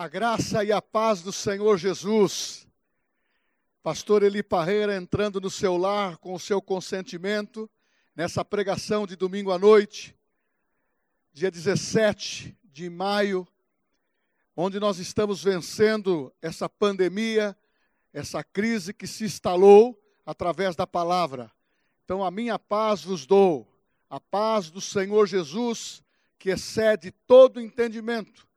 A graça e a paz do Senhor Jesus. Pastor Eli Parreira entrando no seu lar com o seu consentimento, nessa pregação de domingo à noite, dia 17 de maio, onde nós estamos vencendo essa pandemia, essa crise que se instalou através da palavra. Então, a minha paz vos dou, a paz do Senhor Jesus, que excede todo entendimento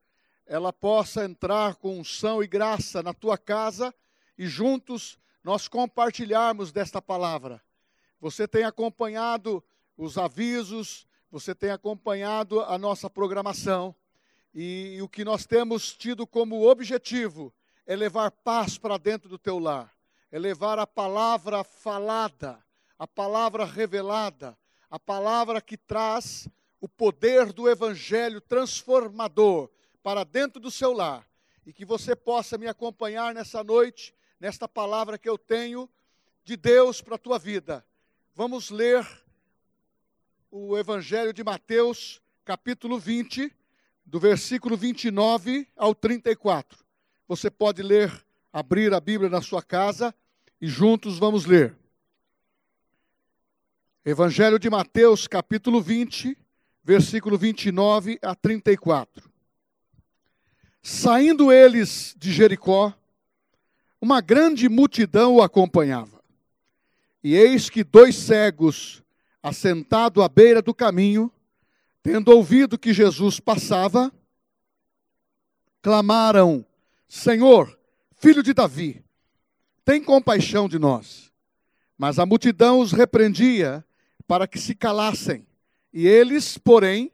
ela possa entrar com unção e graça na tua casa e juntos nós compartilharmos desta palavra. Você tem acompanhado os avisos, você tem acompanhado a nossa programação e, e o que nós temos tido como objetivo é levar paz para dentro do teu lar, é levar a palavra falada, a palavra revelada, a palavra que traz o poder do evangelho transformador para dentro do seu lar e que você possa me acompanhar nessa noite, nesta palavra que eu tenho de Deus para a tua vida. Vamos ler o Evangelho de Mateus, capítulo 20, do versículo 29 ao 34. Você pode ler, abrir a Bíblia na sua casa e juntos vamos ler. Evangelho de Mateus, capítulo 20, versículo 29 a 34. Saindo eles de Jericó, uma grande multidão o acompanhava. E eis que dois cegos, assentados à beira do caminho, tendo ouvido que Jesus passava, clamaram: Senhor, filho de Davi, tem compaixão de nós. Mas a multidão os repreendia para que se calassem. E eles, porém,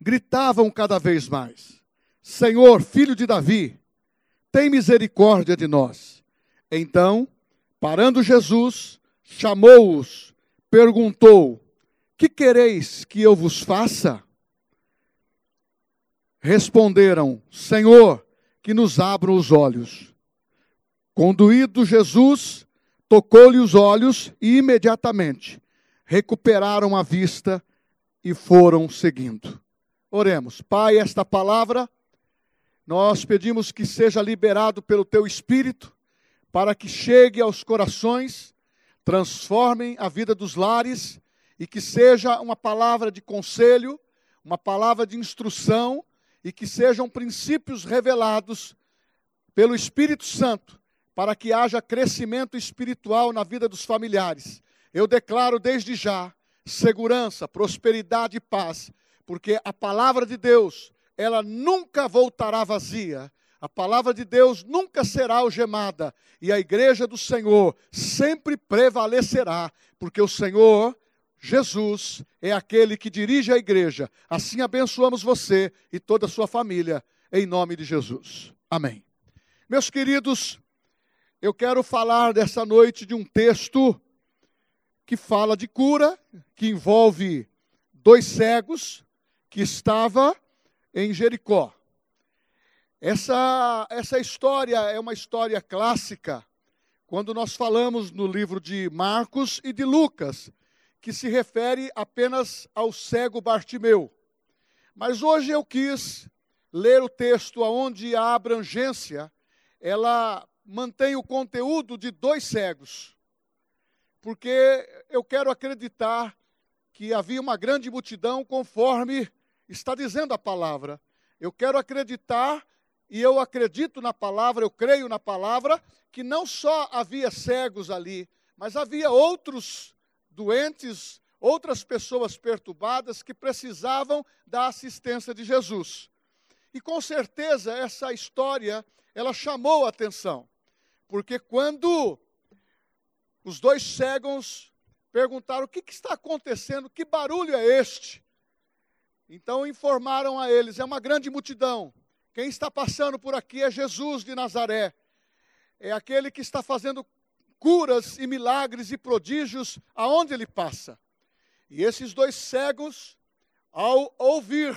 gritavam cada vez mais: Senhor, filho de Davi, tem misericórdia de nós. Então, parando Jesus, chamou-os, perguntou: Que quereis que eu vos faça? Responderam: Senhor, que nos abram os olhos. Conduído Jesus, tocou-lhe os olhos e imediatamente recuperaram a vista e foram seguindo. Oremos. Pai, esta palavra nós pedimos que seja liberado pelo teu Espírito, para que chegue aos corações, transformem a vida dos lares e que seja uma palavra de conselho, uma palavra de instrução e que sejam princípios revelados pelo Espírito Santo, para que haja crescimento espiritual na vida dos familiares. Eu declaro desde já segurança, prosperidade e paz, porque a palavra de Deus ela nunca voltará vazia. A palavra de Deus nunca será algemada. E a igreja do Senhor sempre prevalecerá, porque o Senhor, Jesus, é aquele que dirige a igreja. Assim abençoamos você e toda a sua família, em nome de Jesus. Amém. Meus queridos, eu quero falar dessa noite de um texto que fala de cura, que envolve dois cegos que estava em Jericó. Essa, essa história é uma história clássica quando nós falamos no livro de Marcos e de Lucas, que se refere apenas ao cego Bartimeu. Mas hoje eu quis ler o texto onde a abrangência ela mantém o conteúdo de dois cegos. Porque eu quero acreditar que havia uma grande multidão conforme está dizendo a palavra. Eu quero acreditar, e eu acredito na palavra, eu creio na palavra, que não só havia cegos ali, mas havia outros doentes, outras pessoas perturbadas que precisavam da assistência de Jesus. E com certeza essa história, ela chamou a atenção, porque quando os dois cegos perguntaram: o que, que está acontecendo? Que barulho é este? Então informaram a eles: é uma grande multidão. Quem está passando por aqui é Jesus de Nazaré. É aquele que está fazendo curas e milagres e prodígios aonde ele passa. E esses dois cegos, ao ouvir,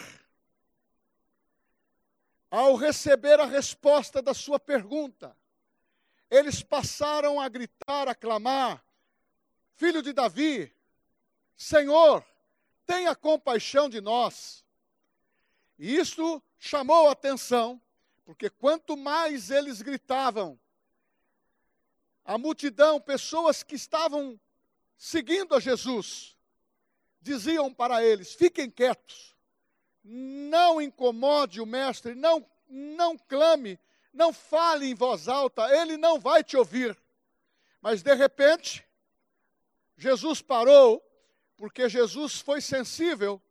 ao receber a resposta da sua pergunta, eles passaram a gritar, a clamar: Filho de Davi, Senhor, tenha compaixão de nós. E isto chamou a atenção, Porque quanto mais eles gritavam, a multidão, pessoas que estavam seguindo a Jesus, diziam para eles: fiquem quietos, não incomode o mestre, não, não clame, não fale em voz alta, ele não vai te ouvir. Mas de repente, Jesus parou, porque Jesus foi sensível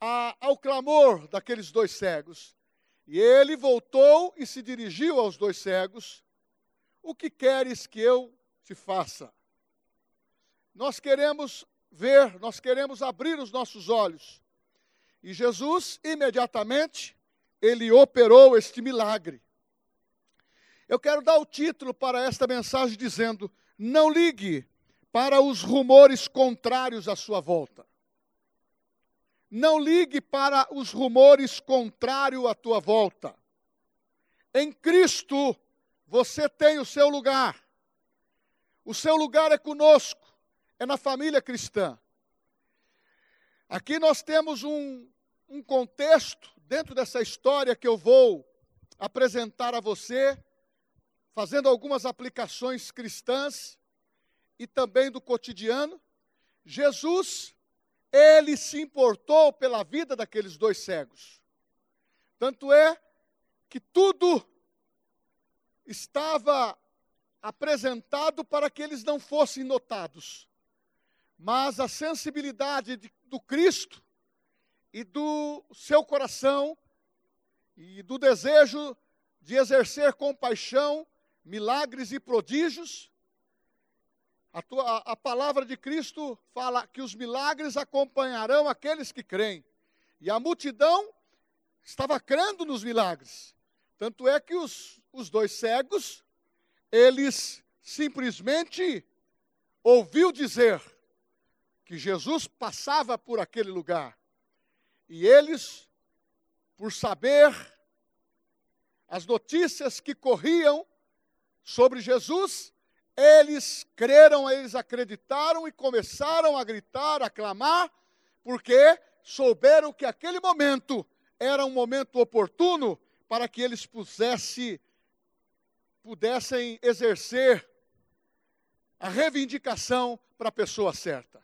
a, ao clamor daqueles dois cegos. E ele voltou e se dirigiu aos dois cegos: O que queres que eu te faça? Nós queremos ver, nós queremos abrir os nossos olhos. E Jesus, imediatamente, ele operou este milagre. Eu quero dar o título para esta mensagem dizendo: Não ligue para os rumores contrários à sua volta. Não ligue para os rumores contrários à tua volta. Em Cristo você tem o seu lugar. O seu lugar é conosco, é na família cristã. Aqui nós temos um, um contexto dentro dessa história que eu vou apresentar a você, fazendo algumas aplicações cristãs e também do cotidiano. Jesus ele se importou pela vida daqueles dois cegos. Tanto é que tudo estava apresentado para que eles não fossem notados. Mas a sensibilidade de, do Cristo e do seu coração e do desejo de exercer compaixão, milagres e prodígios, a, tua, a, palavra de Cristo fala que os milagres acompanharão aqueles que creem. E a multidão estava crendo nos milagres. Tanto é que os, os dois cegos, eles simplesmente ouviu dizer que Jesus passava por aquele lugar. E eles, por saber as notícias que corriam sobre Jesus, eles creram, eles acreditaram e começaram a gritar, a clamar, porque souberam que aquele momento era um momento oportuno para que eles pusesse, pudessem exercer a reivindicação para a pessoa certa.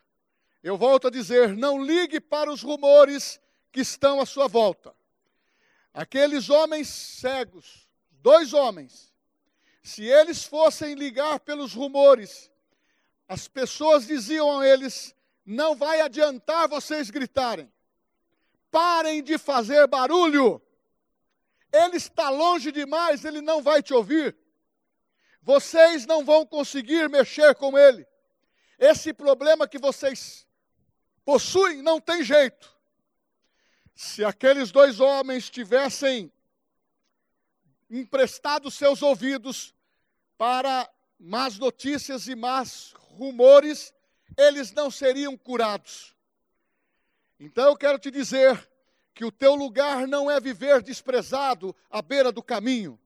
Eu volto a dizer: não ligue para os rumores que estão à sua volta. Aqueles homens cegos, dois homens, se eles fossem ligar pelos rumores, as pessoas diziam a eles: não vai adiantar vocês gritarem, parem de fazer barulho, ele está longe demais, ele não vai te ouvir, vocês não vão conseguir mexer com ele, esse problema que vocês possuem não tem jeito. Se aqueles dois homens tivessem emprestado seus ouvidos para más notícias e más rumores, eles não seriam curados. Então eu quero te dizer que o teu lugar não é viver desprezado à beira do caminho.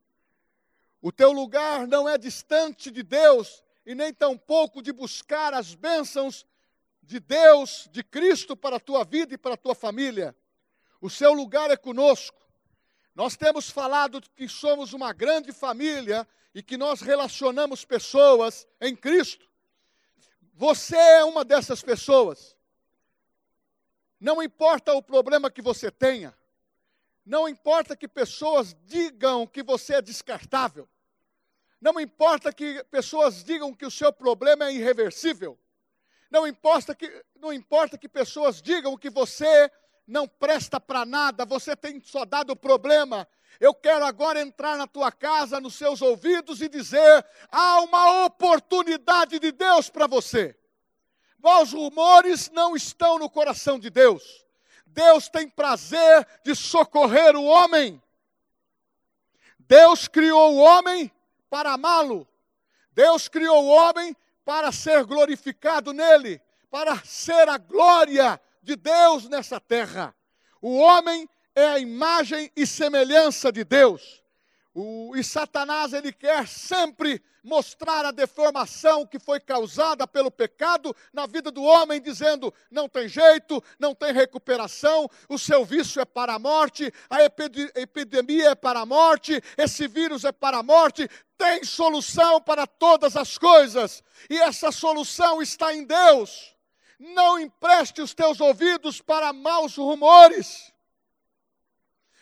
O teu lugar não é distante de Deus e nem tampouco de buscar as bênçãos de Deus, de Cristo para a tua vida e para a tua família. O seu lugar é conosco. Nós temos falado que somos uma grande família e que nós relacionamos pessoas em Cristo. Você é uma dessas pessoas. Não importa o problema que você tenha, não importa que pessoas digam que você é descartável, não importa que pessoas digam que o seu problema é irreversível, não importa que, não importa que pessoas digam que você não presta para nada, você tem só dado problema. Eu quero agora entrar na tua casa, nos seus ouvidos e dizer: há uma oportunidade de Deus para você. Maus rumores não estão no coração de Deus. Deus tem prazer de socorrer o homem. Deus criou o homem para amá-lo. Deus criou o homem para ser glorificado nele, para ser a glória de Deus nessa terra. O homem é a imagem e semelhança de Deus. O, e Satanás ele quer sempre mostrar a deformação que foi causada pelo pecado na vida do homem, dizendo: não tem jeito, não tem recuperação, o seu vício é para a morte, a epidemia é para a morte, esse vírus é para a morte. Tem solução para todas as coisas, e essa solução está em Deus. Não empreste os teus ouvidos para maus rumores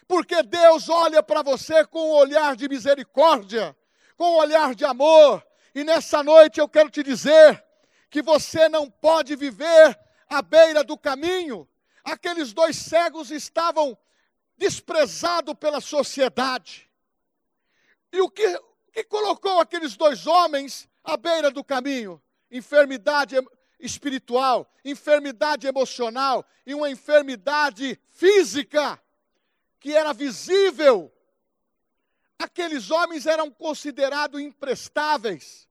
porque Deus olha para você com um olhar de misericórdia, com um olhar de amor, e nessa noite eu quero te dizer que você não pode viver à beira do caminho. Aqueles dois cegos estavam desprezados pela sociedade. E o que, que colocou aqueles dois homens à beira do caminho? Enfermidade espiritual, enfermidade emocional e uma enfermidade física que era visível. Aqueles homens eram considerados imprestáveis,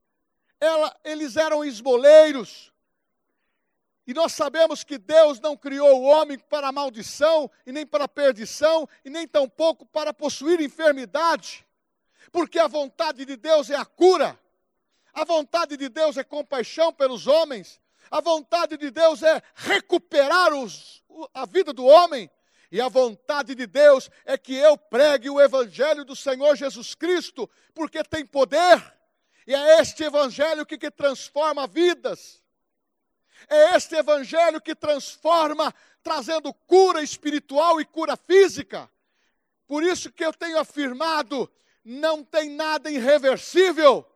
Ela, eles eram esmoleiros. E nós sabemos que Deus não criou o homem para maldição, e nem para perdição, e nem tampouco para possuir enfermidade, porque a vontade de Deus é a cura, a vontade de Deus é compaixão pelos homens, a vontade de Deus é recuperar os, a vida do homem, e a vontade de Deus é que eu pregue o Evangelho do Senhor Jesus Cristo, porque tem poder, e é este Evangelho que, que transforma vidas, é este Evangelho que transforma, trazendo cura espiritual e cura física. Por isso que eu tenho afirmado: não tem nada irreversível,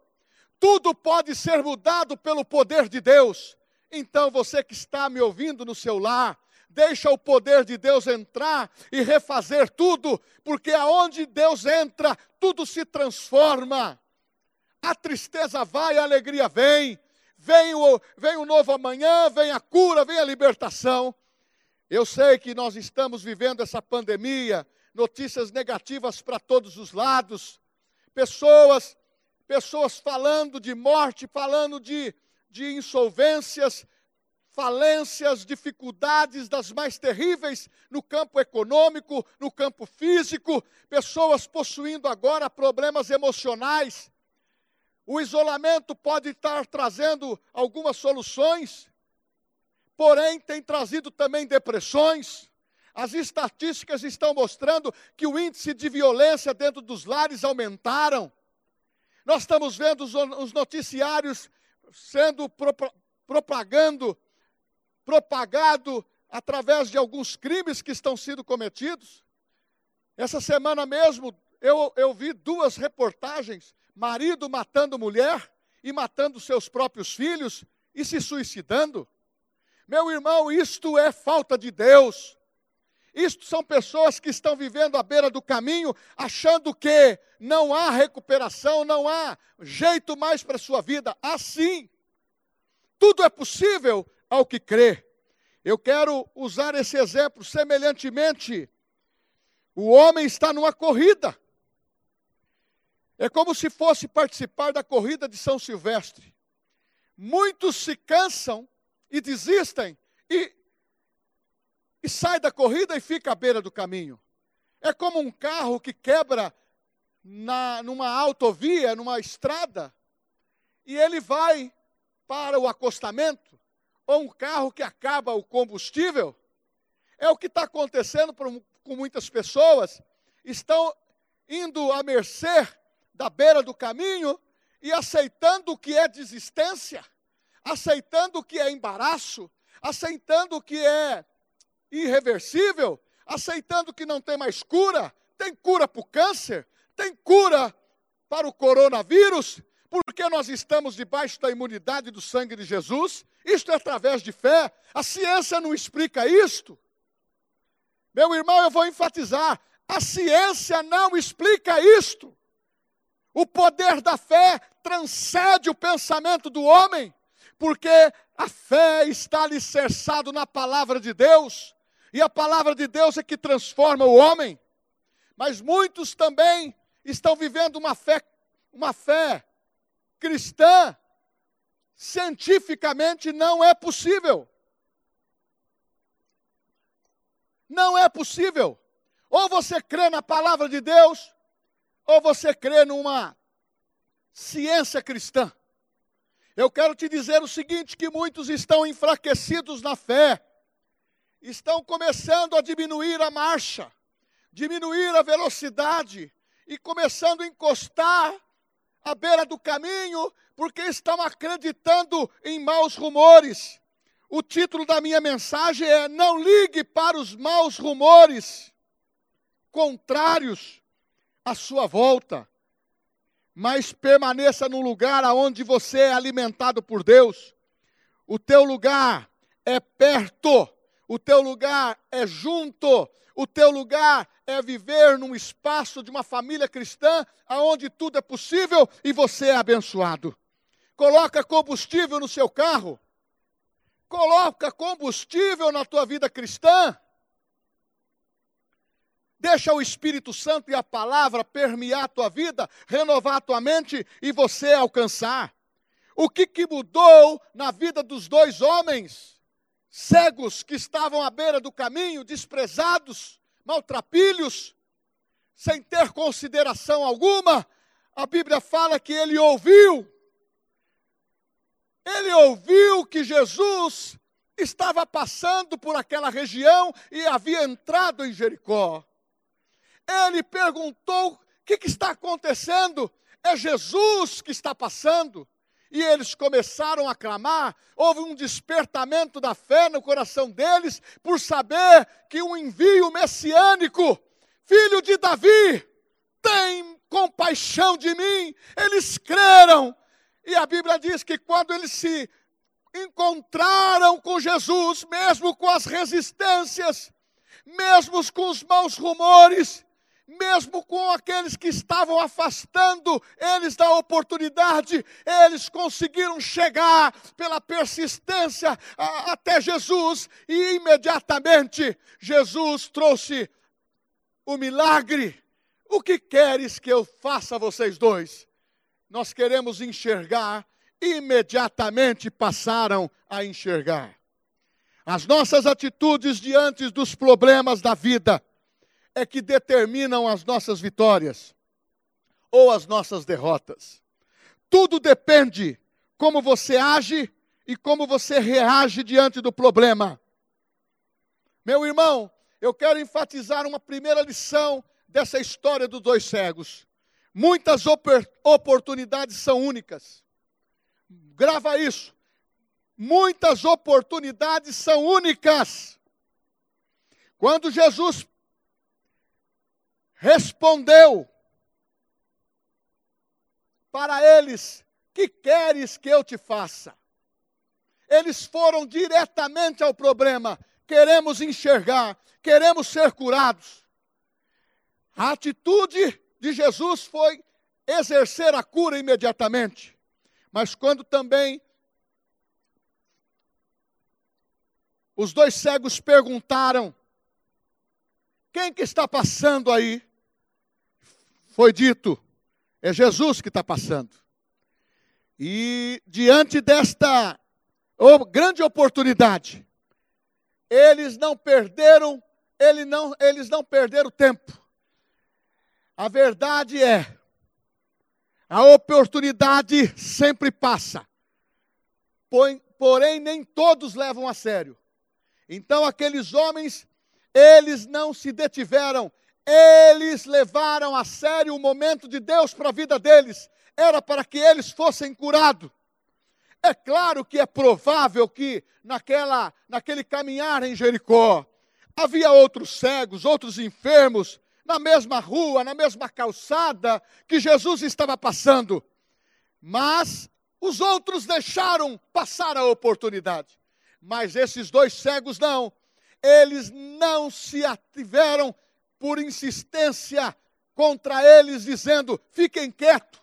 tudo pode ser mudado pelo poder de Deus. Então, você que está me ouvindo no seu lar, deixa o poder de Deus entrar e refazer tudo, porque aonde Deus entra, tudo se transforma. A tristeza vai, a alegria vem, vem o, vem o novo amanhã, vem a cura, vem a libertação. Eu sei que nós estamos vivendo essa pandemia, notícias negativas para todos os lados, pessoas, pessoas falando de morte, falando de, de insolvências, falências, dificuldades das mais terríveis no campo econômico, no campo físico, pessoas possuindo agora problemas emocionais. O isolamento pode estar trazendo algumas soluções, porém tem trazido também depressões. As estatísticas estão mostrando que o índice de violência dentro dos lares aumentaram. Nós estamos vendo os noticiários sendo propagando propagado através de alguns crimes que estão sendo cometidos. Essa semana mesmo eu, eu vi duas reportagens: marido matando mulher e matando seus próprios filhos e se suicidando. Meu irmão, isto é falta de Deus. Isto são pessoas que estão vivendo à beira do caminho, achando que não há recuperação, não há jeito mais para a sua vida. Assim, tudo é possível ao que crê. Eu quero usar esse exemplo semelhantemente. O homem está numa corrida. É como se fosse participar da corrida de São Silvestre. Muitos se cansam e desistem e, e sai da corrida e fica à beira do caminho. É como um carro que quebra na, numa autovia, numa estrada, e ele vai para o acostamento ou um carro que acaba o combustível. É o que está acontecendo com muitas pessoas. Estão indo à mercê da beira do caminho e aceitando o que é desistência, aceitando o que é embaraço, aceitando o que é irreversível, aceitando que não tem mais cura. Tem cura para o câncer, tem cura para o coronavírus, porque nós estamos debaixo da imunidade do sangue de Jesus, isto é através de fé. A ciência não explica isto. Meu irmão, eu vou enfatizar: a ciência não explica isto. O poder da fé transcende o pensamento do homem, porque a fé está alicerçada na palavra de Deus, e a palavra de Deus é que transforma o homem. Mas muitos também estão vivendo uma fé, uma fé cristã, cientificamente não é possível. Não é possível. Ou você crê na palavra de Deus, Ou você crê numa ciência cristã? Eu quero te dizer o seguinte: que muitos estão enfraquecidos na fé, estão começando a diminuir a marcha, diminuir a velocidade e começando a encostar à beira do caminho, porque estão acreditando em maus rumores. O título da minha mensagem é: Não ligue para os maus rumores contrários à sua volta, mas permaneça no lugar aonde você é alimentado por Deus. O teu lugar é perto, o teu lugar é junto, o teu lugar é viver num espaço de uma família cristã aonde tudo é possível e você é abençoado. Coloca combustível no seu carro. Coloca combustível na tua vida cristã. Deixa o Espírito Santo e a palavra permear a tua vida, renovar a tua mente e você alcançar. O que, que mudou na vida dos dois homens cegos que estavam à beira do caminho, desprezados? maltrapilhos, sem ter consideração alguma, a Bíblia fala que ele ouviu. Ele ouviu que Jesus estava passando por aquela região e havia entrado em Jericó. Ele perguntou: o que, que está acontecendo? É Jesus que está passando e eles começaram a clamar, houve um despertamento da fé no coração deles, por saber que um envio messiânico, filho de Davi, tem compaixão de mim. Eles creram, e a Bíblia diz que quando eles se encontraram com Jesus, mesmo com as resistências, mesmo com os maus rumores, mesmo com aqueles que estavam afastando eles da oportunidade, eles conseguiram chegar pela persistência a, até Jesus e imediatamente Jesus trouxe o milagre. O que queres que eu faça, vocês dois? Nós queremos enxergar, imediatamente passaram a enxergar. As nossas atitudes diante dos problemas da vida é que determinam as nossas vitórias ou as nossas derrotas. Tudo depende como você age e como você reage diante do problema. Meu irmão, eu quero enfatizar uma primeira lição dessa história dos dois cegos. Muitas oportunidades são únicas. Grava isso. Muitas oportunidades são únicas. Quando Jesus respondeu para eles: Que queres que eu te faça? Eles foram diretamente ao problema. Queremos enxergar, queremos ser curados. A atitude de Jesus foi exercer a cura imediatamente. Mas quando também os dois cegos perguntaram: Quem que está passando aí? Foi dito, é Jesus que está passando. E diante desta grande oportunidade, eles não perderam, ele não, eles não perderam tempo. A verdade é, a oportunidade sempre passa, porém nem todos levam a sério. Então aqueles homens, eles não se detiveram eles levaram a sério o momento de Deus para a vida deles, era para que eles fossem curados. É claro que é provável que naquela, naquele caminhar em Jericó, havia outros cegos, outros enfermos, na mesma rua, na mesma calçada que Jesus estava passando. Mas os outros deixaram passar a oportunidade. Mas esses dois cegos não, eles não se ativeram por insistência contra eles, dizendo: fiquem quietos,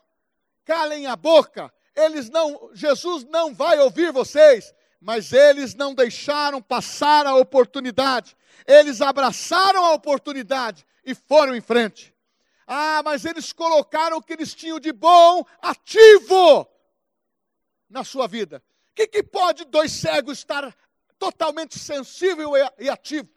calem a boca. Eles não, Jesus não vai ouvir vocês, mas eles não deixaram passar a oportunidade. Eles abraçaram a oportunidade e foram em frente. Ah, mas eles colocaram o que eles tinham de bom ativo na sua vida. O que, que pode dois cegos estar totalmente sensível e ativo?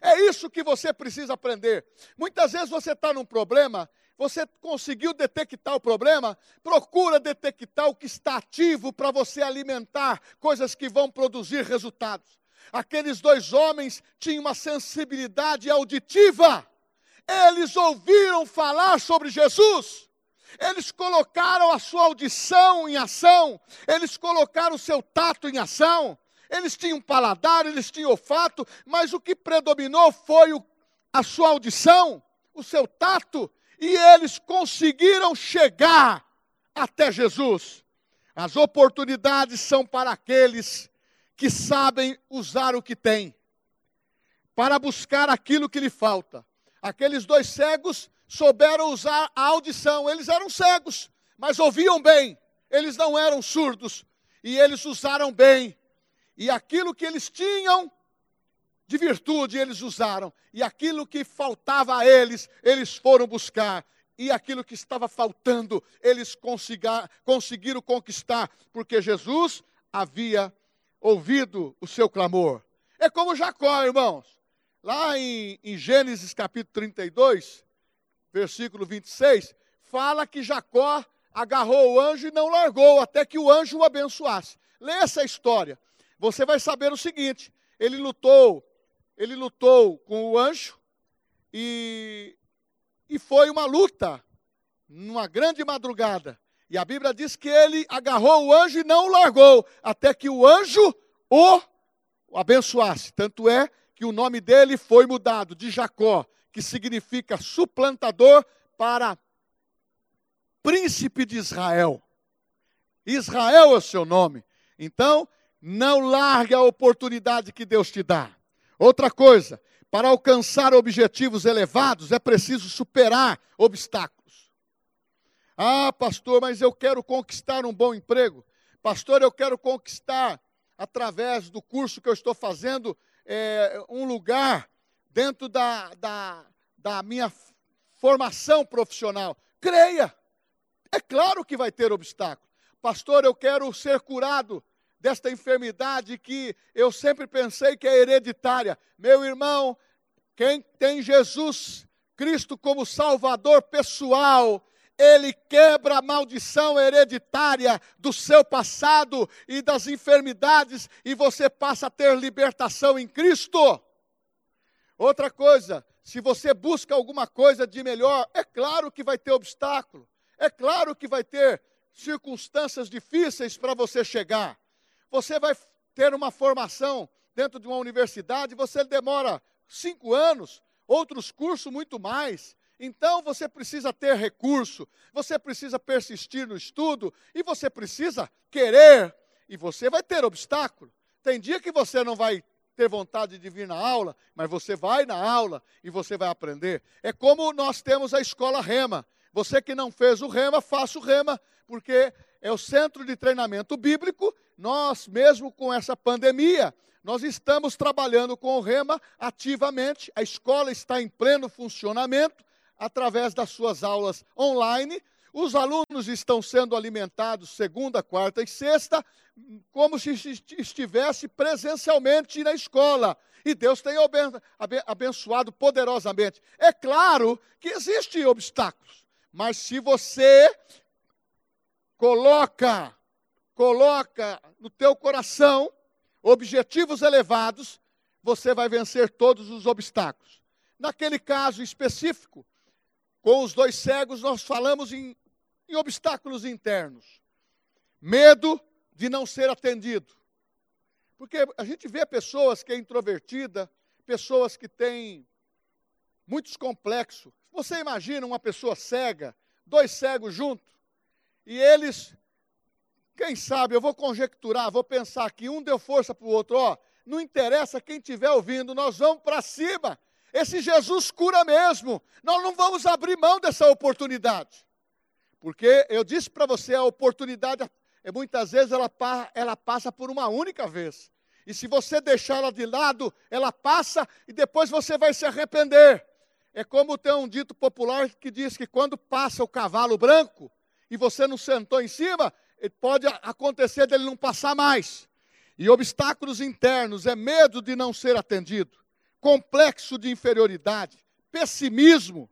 É isso que você precisa aprender. Muitas vezes você está num problema, Você conseguiu detectar o problema? Procura detectar o que está ativo para você alimentar coisas que vão produzir resultados. Aqueles dois homens tinham uma sensibilidade auditiva. Eles ouviram falar sobre Jesus. Eles colocaram a sua audição em ação. Eles colocaram o seu tato em ação. Eles tinham paladar, eles tinham olfato, mas o que predominou foi o, a sua audição, o seu tato e eles conseguiram chegar até Jesus. As oportunidades são para aqueles que sabem usar o que têm, para buscar aquilo que lhe falta. Aqueles dois cegos souberam usar a audição, eles eram cegos, mas ouviam bem, eles não eram surdos, e eles usaram bem. E aquilo que eles tinham de virtude eles usaram, e aquilo que faltava a eles, eles foram buscar, e aquilo que estava faltando, eles conseguiram conquistar, porque Jesus havia ouvido o seu clamor. É como Jacó, irmãos. Lá em, em Gênesis capítulo 32, versículo 26, fala que Jacó agarrou o anjo e não largou, até que o anjo o abençoasse. Lê essa história. Você vai saber o seguinte: ele lutou ele lutou com o anjo e, e foi uma luta, numa grande madrugada. E a Bíblia diz que ele agarrou o anjo e não o largou, até que o anjo o abençoasse. Tanto é que o nome dele foi mudado de Jacó, que significa suplantador, para príncipe de Israel. Israel é o seu nome. Então, não largue a oportunidade que Deus te dá. Outra coisa, para alcançar objetivos elevados é preciso superar obstáculos. Ah, pastor, mas eu quero conquistar um bom emprego. Pastor, eu quero conquistar, através do curso que eu estou fazendo, é, um lugar dentro da, da, da minha formação profissional. Creia, é claro que vai ter obstáculo. Pastor, eu quero ser curado desta enfermidade que eu sempre pensei que é hereditária. Meu irmão, quem tem Jesus Cristo como Salvador pessoal, ele quebra a maldição hereditária do seu passado e das enfermidades, e você passa a ter libertação em Cristo. Outra coisa, se você busca alguma coisa de melhor, é claro que vai ter obstáculo, é claro que vai ter circunstâncias difíceis para você chegar. Você vai ter uma formação dentro de uma universidade, você demora cinco anos, outros cursos muito mais. Então você precisa ter recurso, você precisa persistir no estudo e você precisa querer. E você vai ter obstáculo. Tem dia que você não vai ter vontade de vir na aula, mas você vai na aula e você vai aprender. É como nós temos a escola Rema. Você que não fez o Rema, faça o Rema, porque é o centro de treinamento bíblico nós, mesmo com essa pandemia, nós estamos trabalhando com o Rema ativamente. A escola está em pleno funcionamento através das suas aulas online. Os alunos estão sendo alimentados segunda, quarta e sexta, como se estivesse presencialmente na escola. E Deus tem abençoado poderosamente. É claro que existem obstáculos, mas se você coloca coloca no teu coração objetivos elevados, você vai vencer todos os obstáculos. Naquele caso específico, com os dois cegos, nós falamos em, em obstáculos internos. Medo de não ser atendido. Porque a gente vê pessoas que é introvertida, pessoas que têm muitos complexos. Você imagina uma pessoa cega, dois cegos juntos, e eles quem sabe, eu vou conjecturar, vou pensar que um deu força para o outro, ó, não interessa quem estiver ouvindo, nós vamos para cima. Esse Jesus cura mesmo. Nós não vamos abrir mão dessa oportunidade. Porque eu disse para você, a oportunidade, é, muitas vezes ela, ela passa por uma única vez. E se você deixar ela de lado, ela passa e depois você vai se arrepender. É como tem um dito popular que diz que quando passa o cavalo branco e você não sentou em cima, pode acontecer dele não passar mais. E obstáculos internos é medo de não ser atendido, complexo de inferioridade, pessimismo,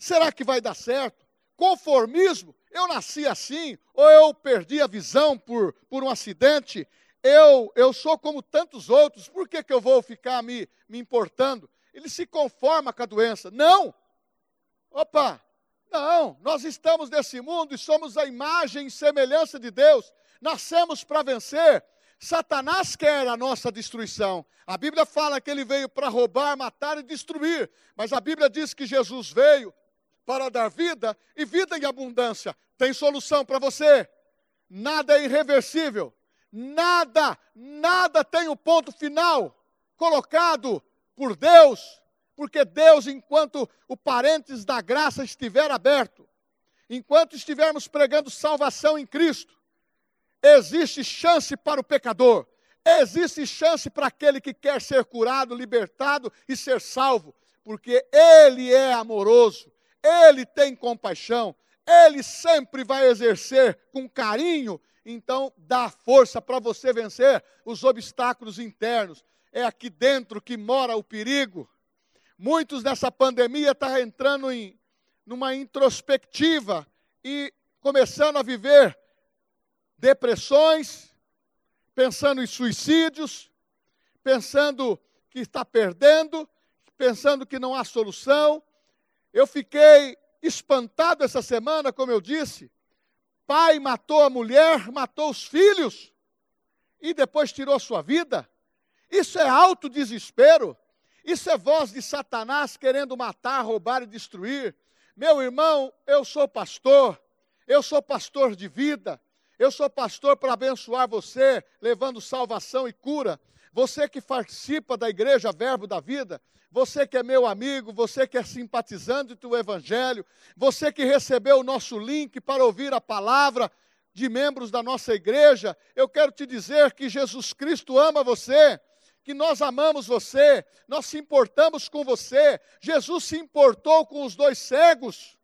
Será que vai dar certo? Conformismo? Eu nasci assim, ou eu perdi a visão por, por um acidente? Eu, eu sou como tantos outros, por que, que eu vou ficar me, me importando? Ele se conforma com a doença. Não! Opa! Não, nós estamos nesse mundo e somos a imagem e semelhança de Deus. Nascemos para vencer. Satanás quer a nossa destruição. A Bíblia fala que ele veio para roubar, matar e destruir. Mas a Bíblia diz que Jesus veio para dar vida e vida em abundância. Tem solução para você. Nada é irreversível. Nada, nada tem o ponto final colocado por Deus, porque Deus, enquanto o parênteses da graça estiver aberto, enquanto estivermos pregando salvação em Cristo, existe chance para o pecador, existe chance para aquele que quer ser curado, libertado e ser salvo, porque Ele é amoroso, Ele tem compaixão, Ele sempre vai exercer com carinho, então dá força para você vencer os obstáculos internos. É aqui dentro que mora o perigo. Muitos nessa pandemia estão tá entrando em numa introspectiva e começando a viver depressões, pensando em suicídios, pensando que está perdendo, pensando que não há solução. Eu fiquei espantado essa semana, como eu disse. Pai matou a mulher, matou os filhos e depois tirou sua vida. Isso é alto desespero. Isso é voz de Satanás querendo matar, roubar e destruir. Meu irmão, eu sou pastor. Eu sou pastor de vida. Eu sou pastor para abençoar você, levando salvação e cura. Você que participa da igreja Verbo da Vida, você que é meu amigo, você que é simpatizante do Evangelho, você que recebeu o nosso link para ouvir a palavra de membros da nossa igreja, eu quero te dizer que Jesus Cristo ama você, que nós amamos você, nós se importamos com você. Jesus se importou com os dois cegos.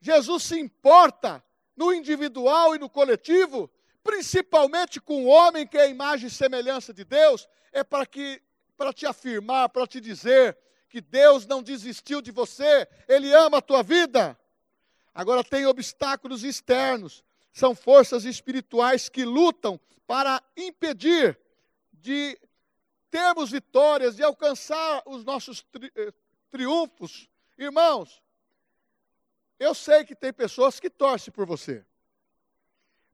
Jesus se importa no individual e no coletivo, principalmente com o homem que é a imagem e semelhança de Deus, é para que para te afirmar, para te dizer que Deus não desistiu de você, ele ama a tua vida. Agora tem obstáculos externos, são forças espirituais que lutam para impedir de termos vitórias, de alcançar os nossos tri eh, triunfos. Irmãos, eu sei que tem pessoas que torcem por você.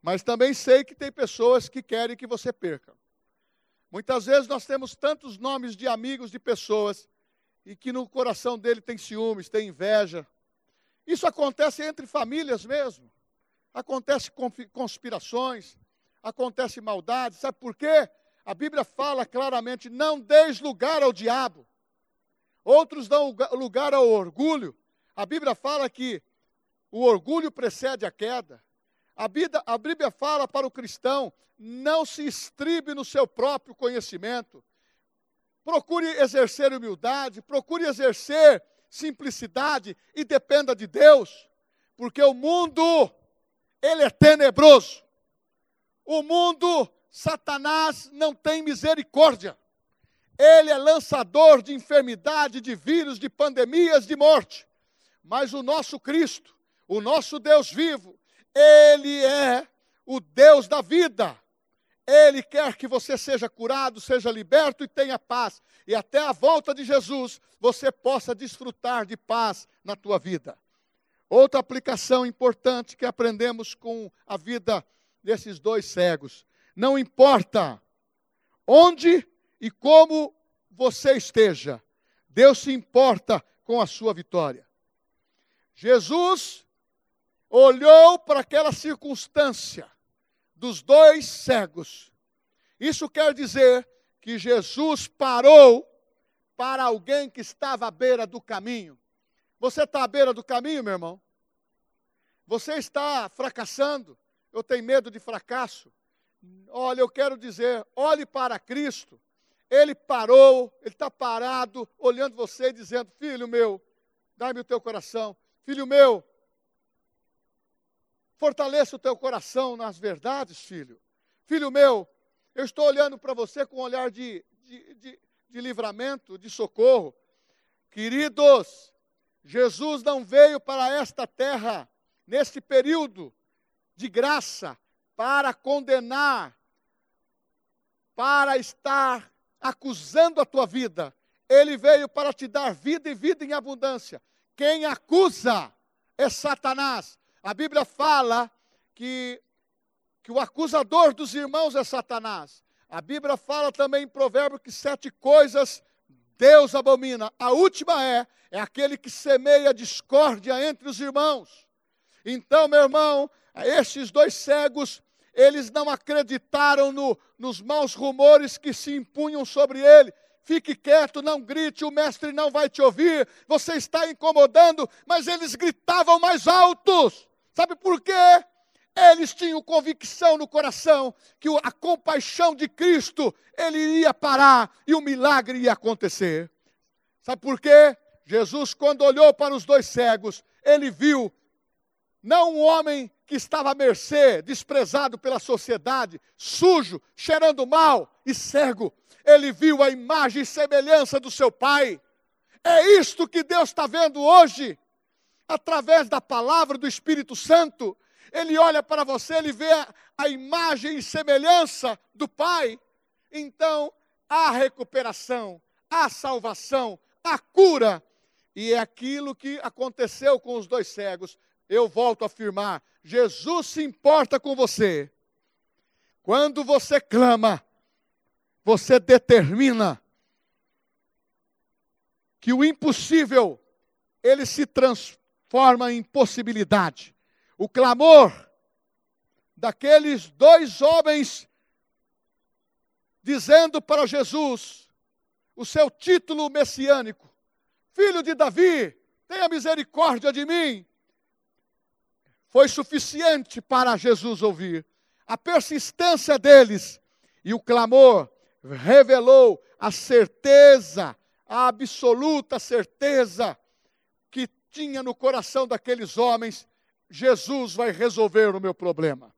Mas também sei que tem pessoas que querem que você perca. Muitas vezes nós temos tantos nomes de amigos de pessoas e que no coração dele tem ciúmes, tem inveja. Isso acontece entre famílias mesmo. Acontece conspirações, acontece maldade. Sabe por quê? A Bíblia fala claramente: não deis lugar ao diabo. Outros dão lugar ao orgulho. A Bíblia fala que o orgulho precede a queda. A Bíblia, a Bíblia fala para o cristão: não se estribe no seu próprio conhecimento. Procure exercer humildade, procure exercer simplicidade e dependa de Deus, porque o mundo ele é tenebroso. O mundo, Satanás não tem misericórdia. Ele é lançador de enfermidade, de vírus, de pandemias, de morte. Mas o nosso Cristo, o nosso Deus vivo, Ele é o Deus da vida. Ele quer que você seja curado, seja liberto e tenha paz. E até a volta de Jesus, você possa desfrutar de paz na tua vida. Outra aplicação importante que aprendemos com a vida desses dois cegos. Não importa onde e como você esteja, Deus se importa com a sua vitória. Jesus olhou para aquela circunstância dos dois cegos. Isso quer dizer que Jesus parou para alguém que estava à beira do caminho. Você está à beira do caminho, meu irmão? Você está fracassando? Eu tenho medo de fracasso. Olha, eu quero dizer, olhe para Cristo. Ele parou, ele está parado, olhando você e dizendo: Filho meu, dá-me o teu coração. Filho meu, Fortaleça o teu coração nas verdades, filho. Filho meu, eu estou olhando para você com um olhar de, de, de, de livramento, de socorro. Queridos, Jesus não veio para esta terra, neste período de graça, para condenar, para estar acusando a tua vida. Ele veio para te dar vida e vida em abundância. Quem acusa é Satanás. A Bíblia fala que, que o acusador dos irmãos é Satanás. A Bíblia fala também em Provérbio que sete coisas Deus abomina. A última é, é aquele que semeia discórdia entre os irmãos. Então, meu irmão, estes dois cegos, eles não acreditaram no, nos maus rumores que se impunham sobre ele. Fique quieto, não grite, o mestre não vai te ouvir, você está incomodando, mas eles gritavam mais altos. Sabe por quê? Eles tinham convicção no coração que a compaixão de Cristo ele iria parar e o milagre ia acontecer. Sabe por quê? Jesus, quando olhou para os dois cegos, ele viu não um homem que estava à mercê, desprezado pela sociedade, sujo, cheirando mal e cego. Ele viu a imagem e semelhança do seu Pai. É isto que Deus está vendo hoje, através da palavra do Espírito Santo ele olha para você, ele vê a, imagem e semelhança do Pai. Então, há recuperação, há salvação, há cura. E é aquilo que aconteceu com os dois cegos. Eu volto a afirmar: Jesus se importa com você. Quando você clama, você determina que o impossível ele se transforma em possibilidade o clamor daqueles dois homens dizendo para Jesus o seu título messiânico: Filho de Davi, tenha misericórdia de mim. Foi suficiente para Jesus ouvir. A persistência deles e o clamor revelou a certeza, a absoluta certeza que tinha no coração daqueles homens Jesus vai resolver o meu problema.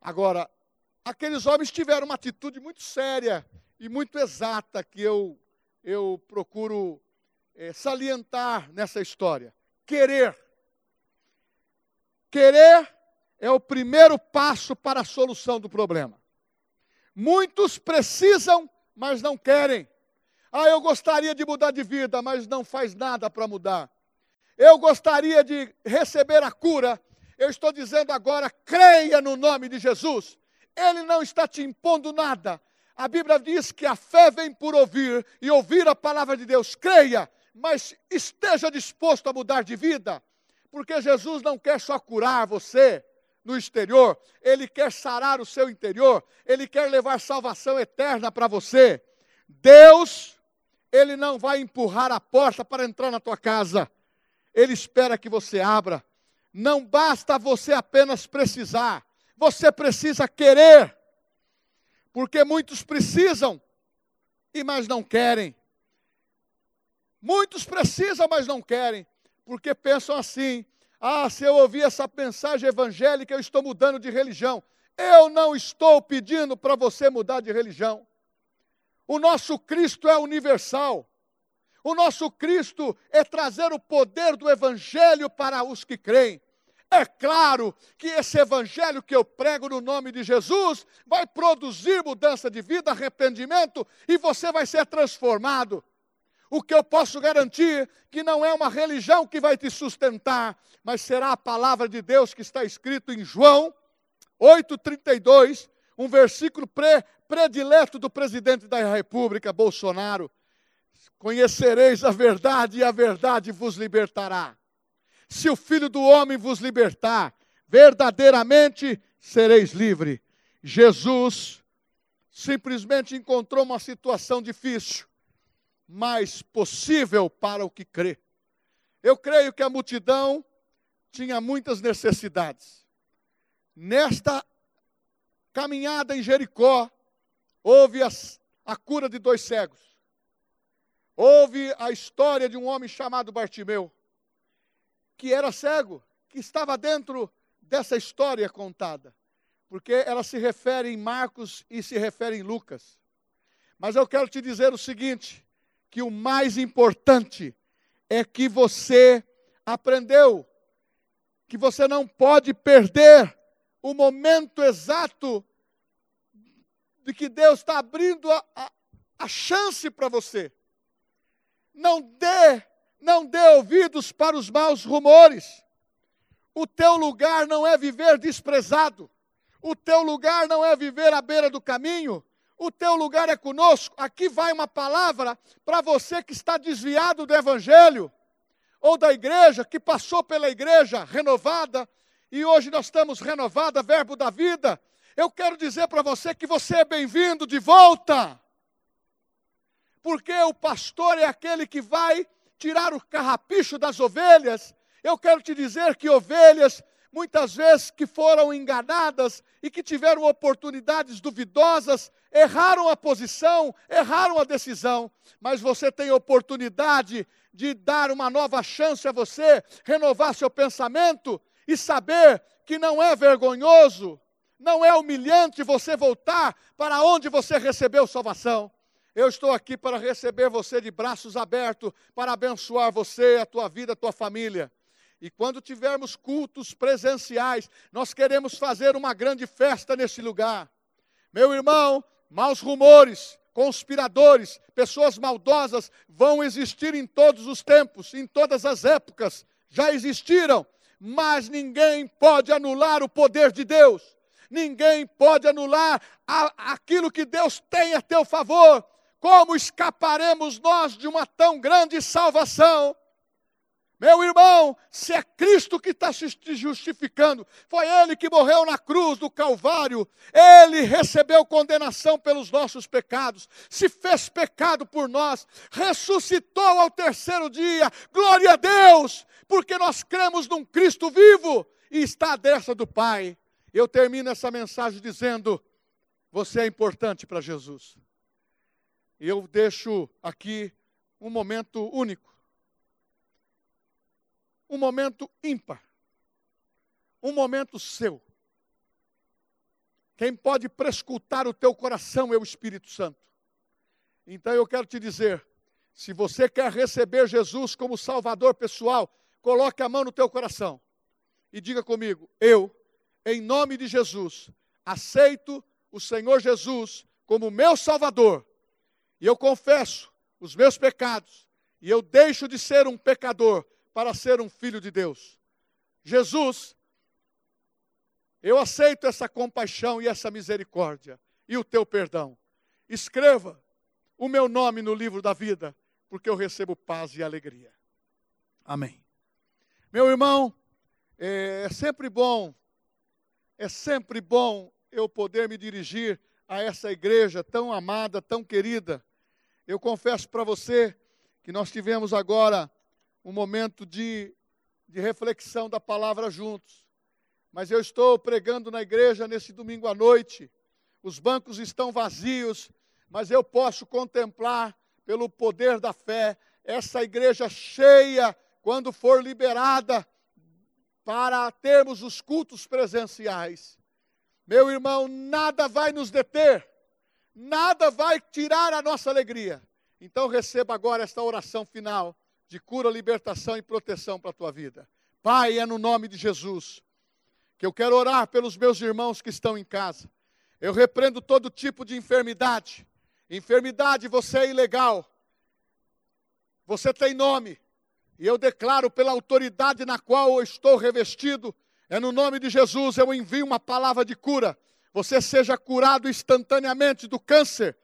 Agora, aqueles homens tiveram uma atitude muito séria e muito exata que eu, eu procuro é, salientar nessa história. Querer. Querer é o primeiro passo para a solução do problema. Muitos precisam, mas não querem. Ah, eu gostaria de mudar de vida, mas não faz nada para mudar eu gostaria de receber a cura, eu estou dizendo agora, creia no nome de Jesus. Ele não está te impondo nada. A Bíblia diz que a fé vem por ouvir e ouvir a palavra de Deus. Creia, mas esteja disposto a mudar de vida, porque Jesus não quer só curar você no exterior, ele quer sarar o seu interior, ele quer levar salvação eterna para você. Deus, ele não vai empurrar a porta para entrar na tua casa. Ele espera que você abra. Não basta você apenas precisar, você precisa querer. Porque muitos precisam e mas não querem. Muitos precisam, mas não querem, porque pensam assim: ah, se eu ouvir essa mensagem evangélica, eu estou mudando de religião. Eu não estou pedindo para você mudar de religião. O nosso Cristo é universal. O nosso Cristo é trazer o poder do Evangelho para os que creem. É claro que esse Evangelho que eu prego no nome de Jesus vai produzir mudança de vida, arrependimento e você vai ser transformado. O que eu posso garantir que não é uma religião que vai te sustentar, mas será a palavra de Deus que está escrito em João 8,32, um versículo pre, predileto do presidente da República, Bolsonaro. Conhecereis a verdade e a verdade vos libertará. Se o Filho do Homem vos libertar, verdadeiramente sereis livre. Jesus simplesmente encontrou uma situação difícil, mas possível para o que crê. Eu creio que a multidão tinha muitas necessidades. Nesta caminhada em Jericó, houve as, a cura de dois cegos. Houve a história de um homem chamado Bartimeu, que era cego, que estava dentro dessa história contada, porque ela se refere em Marcos e se refere em Lucas. Mas eu quero te dizer o seguinte: que o mais importante é que você aprendeu que você não pode perder o momento exato de que Deus está abrindo a, a, a chance para você. Não dê, não dê ouvidos para os maus rumores. O teu lugar não é viver desprezado. O teu lugar não é viver à beira do caminho. O teu lugar é conosco. Aqui vai uma palavra para você que está desviado do evangelho ou da igreja, que passou pela igreja renovada e hoje nós estamos renovada, verbo da vida. Eu quero dizer para você que você é bem-vindo de volta. Porque o pastor é aquele que vai tirar o carrapicho das ovelhas. Eu quero te dizer que ovelhas muitas vezes que foram enganadas e que tiveram oportunidades duvidosas, erraram a posição, erraram a decisão, mas você tem oportunidade de dar uma nova chance a você, renovar seu pensamento e saber que não é vergonhoso, não é humilhante você voltar para onde você recebeu salvação. Eu estou aqui para receber você de braços abertos, para abençoar você, a tua vida, a tua família. E quando tivermos cultos presenciais, nós queremos fazer uma grande festa nesse lugar. Meu irmão, maus rumores, conspiradores, pessoas maldosas vão existir em todos os tempos, em todas as épocas. Já existiram, mas ninguém pode anular o poder de Deus. Ninguém pode anular a, aquilo que Deus tem a teu favor. Como escaparemos nós de uma tão grande salvação? Meu irmão, se é Cristo que está se justificando, foi Ele que morreu na cruz do Calvário, Ele recebeu condenação pelos nossos pecados, se fez pecado por nós, ressuscitou ao terceiro dia, glória a Deus, porque nós cremos num Cristo vivo e está à destra do Pai. Eu termino essa mensagem dizendo: você é importante para Jesus. E eu deixo aqui um momento único um momento ímpar, um momento seu. Quem pode prescutar o teu coração é o Espírito Santo. Então eu quero te dizer, se você quer receber Jesus como Salvador pessoal, coloque a mão no teu coração e diga comigo: eu, em nome de Jesus, aceito o Senhor Jesus como meu Salvador. E eu confesso os meus pecados, e eu deixo de ser um pecador para ser um filho de Deus. Jesus, eu aceito essa compaixão e essa misericórdia e o teu perdão. Escreva o meu nome no livro da vida, porque eu recebo paz e alegria. Amém. Meu irmão, é, é sempre bom, é sempre bom eu poder me dirigir a essa igreja tão amada, tão querida. Eu confesso para você que nós tivemos agora um momento de, de reflexão da palavra juntos. Mas eu estou pregando na igreja nesse domingo à noite. Os bancos estão vazios, mas eu posso contemplar, pelo poder da fé, essa igreja cheia quando for liberada para termos os cultos presenciais. Meu irmão, nada vai nos deter, nada vai tirar a nossa alegria. Então receba agora esta oração final de cura, libertação e proteção para a tua vida. Pai, é no nome de Jesus que eu quero orar pelos meus irmãos que estão em casa. Eu repreendo todo tipo de enfermidade. Enfermidade, você é ilegal. Você tem nome. E eu declaro pela autoridade na qual eu estou revestido, é no nome de Jesus, eu envio uma palavra de cura. Você seja curado instantaneamente do câncer,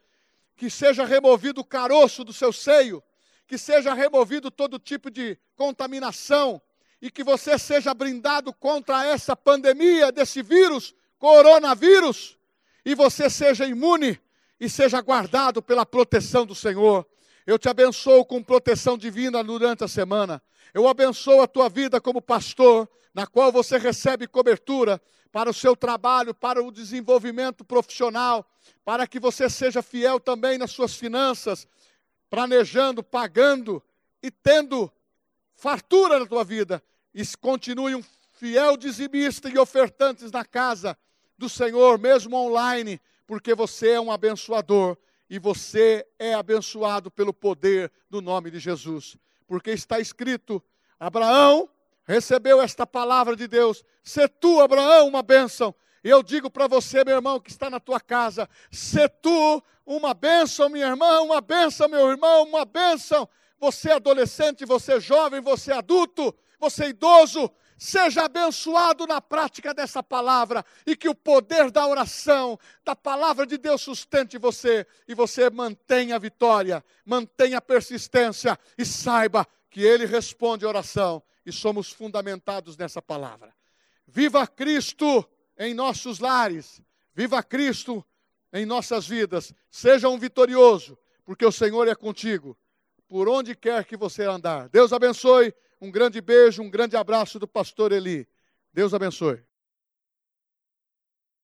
que seja removido o caroço do seu seio, que seja removido todo tipo de contaminação e que você seja brindado contra essa pandemia desse vírus, coronavírus, e você seja imune e seja guardado pela proteção do Senhor. Eu te abençoo com proteção divina durante a semana. Eu abençoo a tua vida como pastor, na qual você recebe cobertura para o seu trabalho, para o desenvolvimento profissional, para que você seja fiel também nas suas finanças, planejando, pagando e tendo fartura na tua vida. E continue um fiel dizimista e ofertantes na casa do Senhor, mesmo online, porque você é um abençoador e você é abençoado pelo poder do nome de Jesus. porque está escrito: Abraão recebeu esta palavra de Deus, se tu, Abraão, uma bênção. Eu digo para você, meu irmão, que está na tua casa, se tu, uma bênção, minha irmã, uma bênção, meu irmão, uma bênção. Você é adolescente, você é jovem, você é adulto, você idoso, Seja abençoado na prática dessa palavra e que o poder da oração, da palavra de Deus sustente você e você mantenha a vitória, mantenha a persistência e saiba que Ele responde a oração e somos fundamentados nessa palavra. Viva Cristo em nossos lares, viva Cristo em nossas vidas, seja um vitorioso, porque o Senhor é contigo, por onde quer que você andar. Deus abençoe. Um grande beijo, um grande abraço do pastor Eli. Deus abençoe.